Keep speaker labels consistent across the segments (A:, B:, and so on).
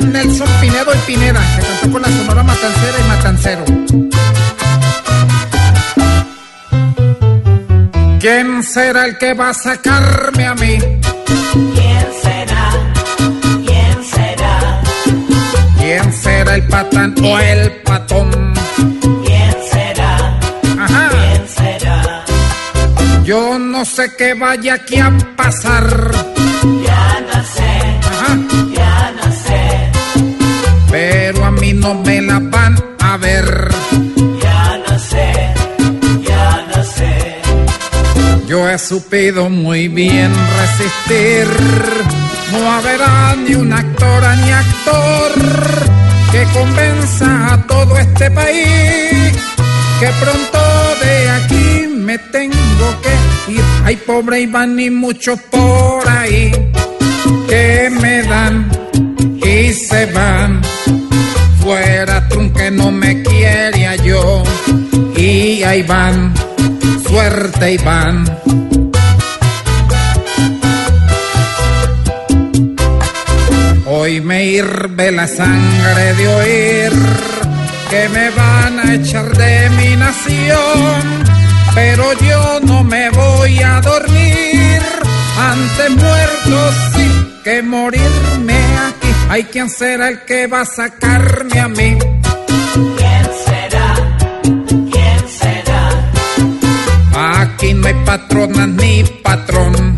A: Nelson Pinedo y Pineda, que cantó con la Sonora Matancera y Matancero. ¿Quién será el que va a sacarme a mí?
B: ¿Quién será? ¿Quién será?
A: ¿Quién será el patán o el patón?
B: ¿Quién será?
A: Ajá.
B: ¿Quién será?
A: Yo no sé qué vaya aquí a pasar.
B: No
A: me la van a ver.
B: ya no sé, ya no sé.
A: Yo he supido muy bien resistir. No habrá ni un actor ni actor que convenza a todo este país que pronto de aquí me tengo que ir. Ay, pobre Iván y muchos por ahí que me dan y se van. Me quiere yo y ahí van, suerte Iván. Hoy me hirve la sangre de oír que me van a echar de mi nación, pero yo no me voy a dormir. Antes muerto sí que morirme aquí. Hay quien será el que va a sacarme a mí. Patronas ni patrón,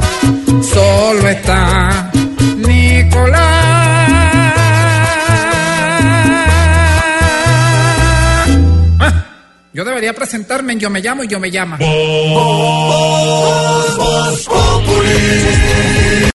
A: solo está Nicolás. Ah, yo debería presentarme en Yo me llamo y yo me llama.
C: Voz Populi.